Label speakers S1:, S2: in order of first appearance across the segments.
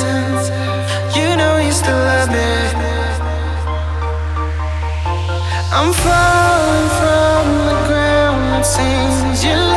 S1: You know you still love me. I'm falling from the ground, it seems
S2: you.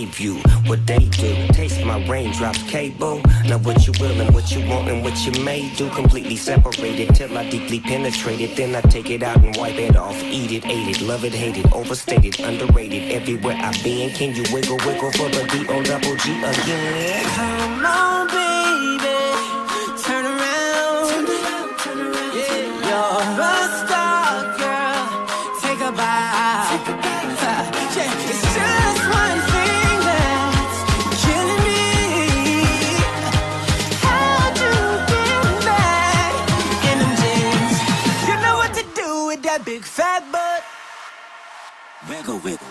S2: gave you what they do. Taste my raindrops, cable. Now what you will and what you want and what you may do. Completely separated till I deeply penetrate it. Then I take it out and wipe it off. Eat it, ate it, love it, hate it, overstated, underrated. Everywhere I've been, can you wiggle, wiggle for the D-O-double-G again?
S3: Come on, baby.
S4: go with
S3: it.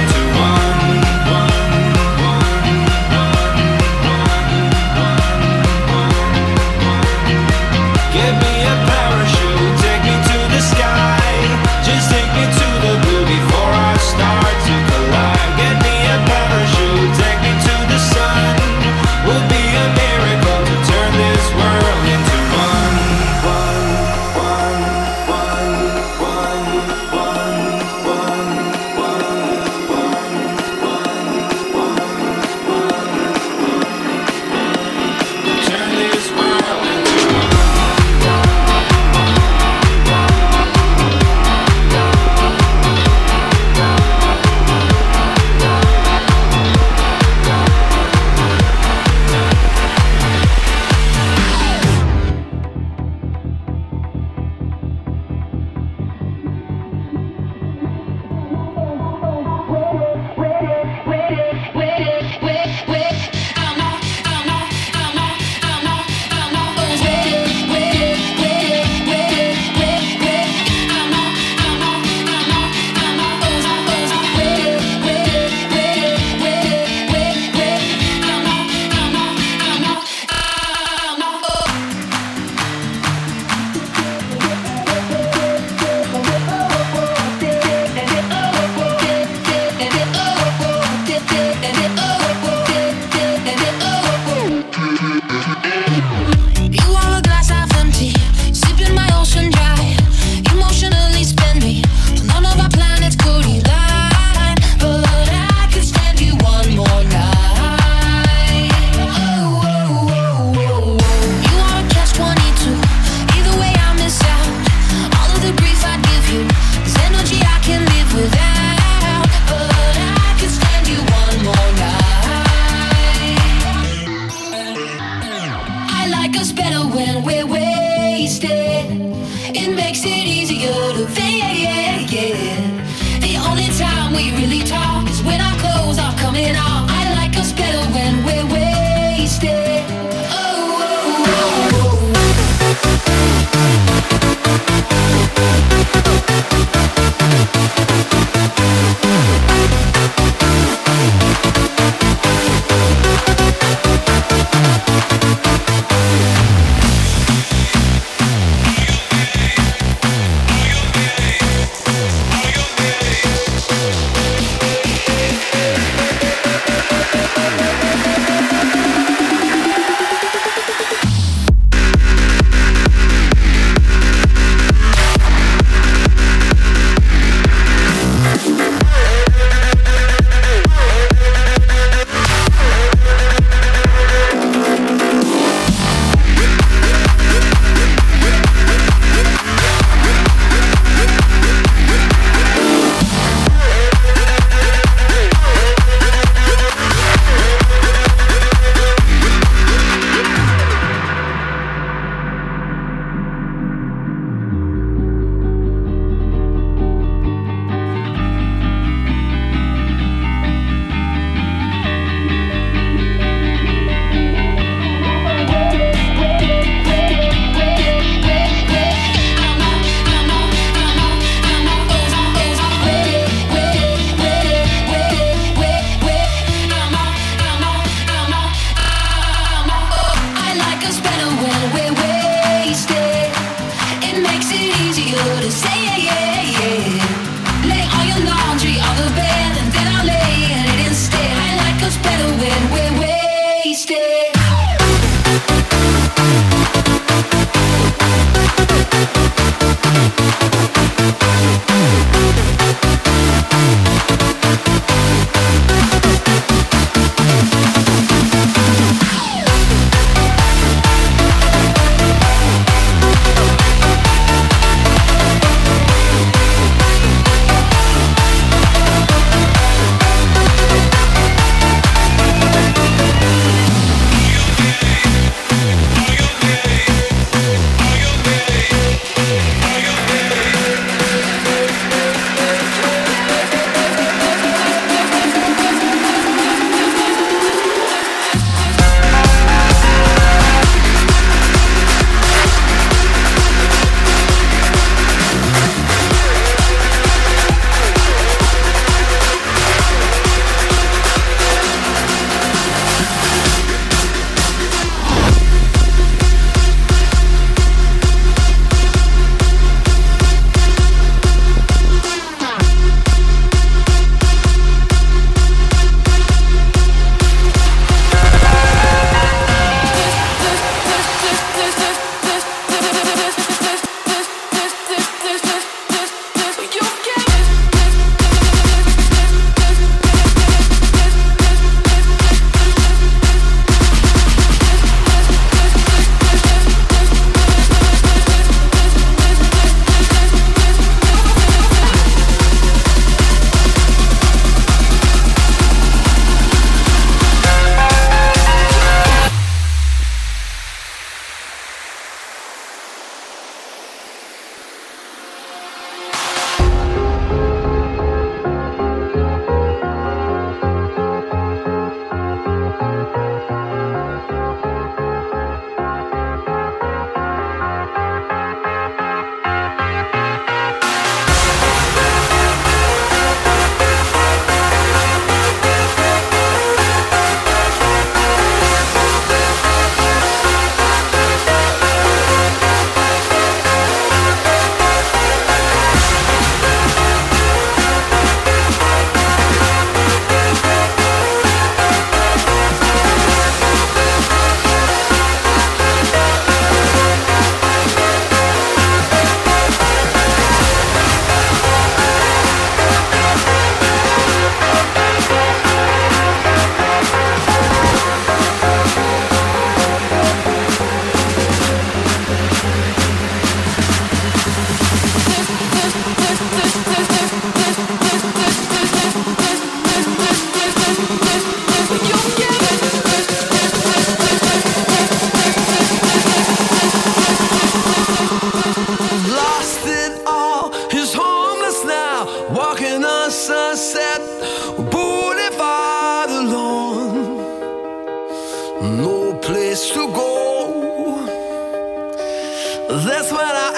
S5: That's when I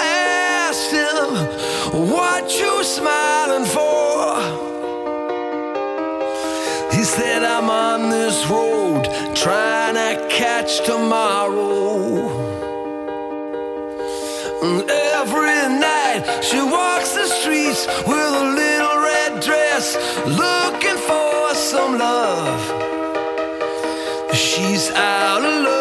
S5: asked him what you smiling for. He said, I'm on this road trying to catch tomorrow. And every night she walks the streets with a little red dress, looking for some love. She's
S6: out of love.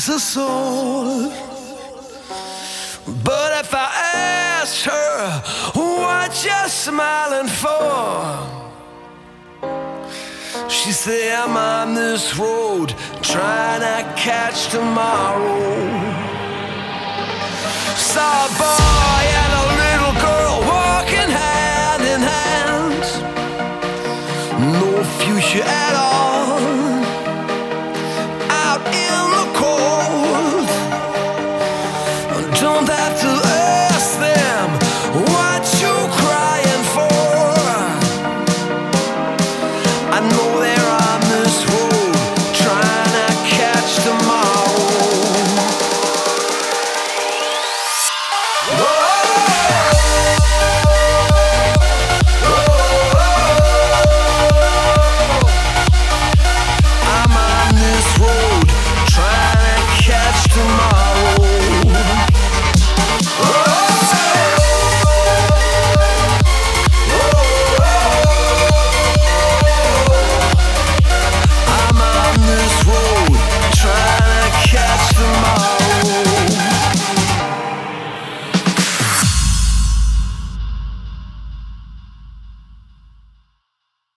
S6: is a soul. But if I asked her what you're smiling for, she say I'm on this road trying to catch tomorrow. Saw a boy and a little girl walking hand in hand. No future.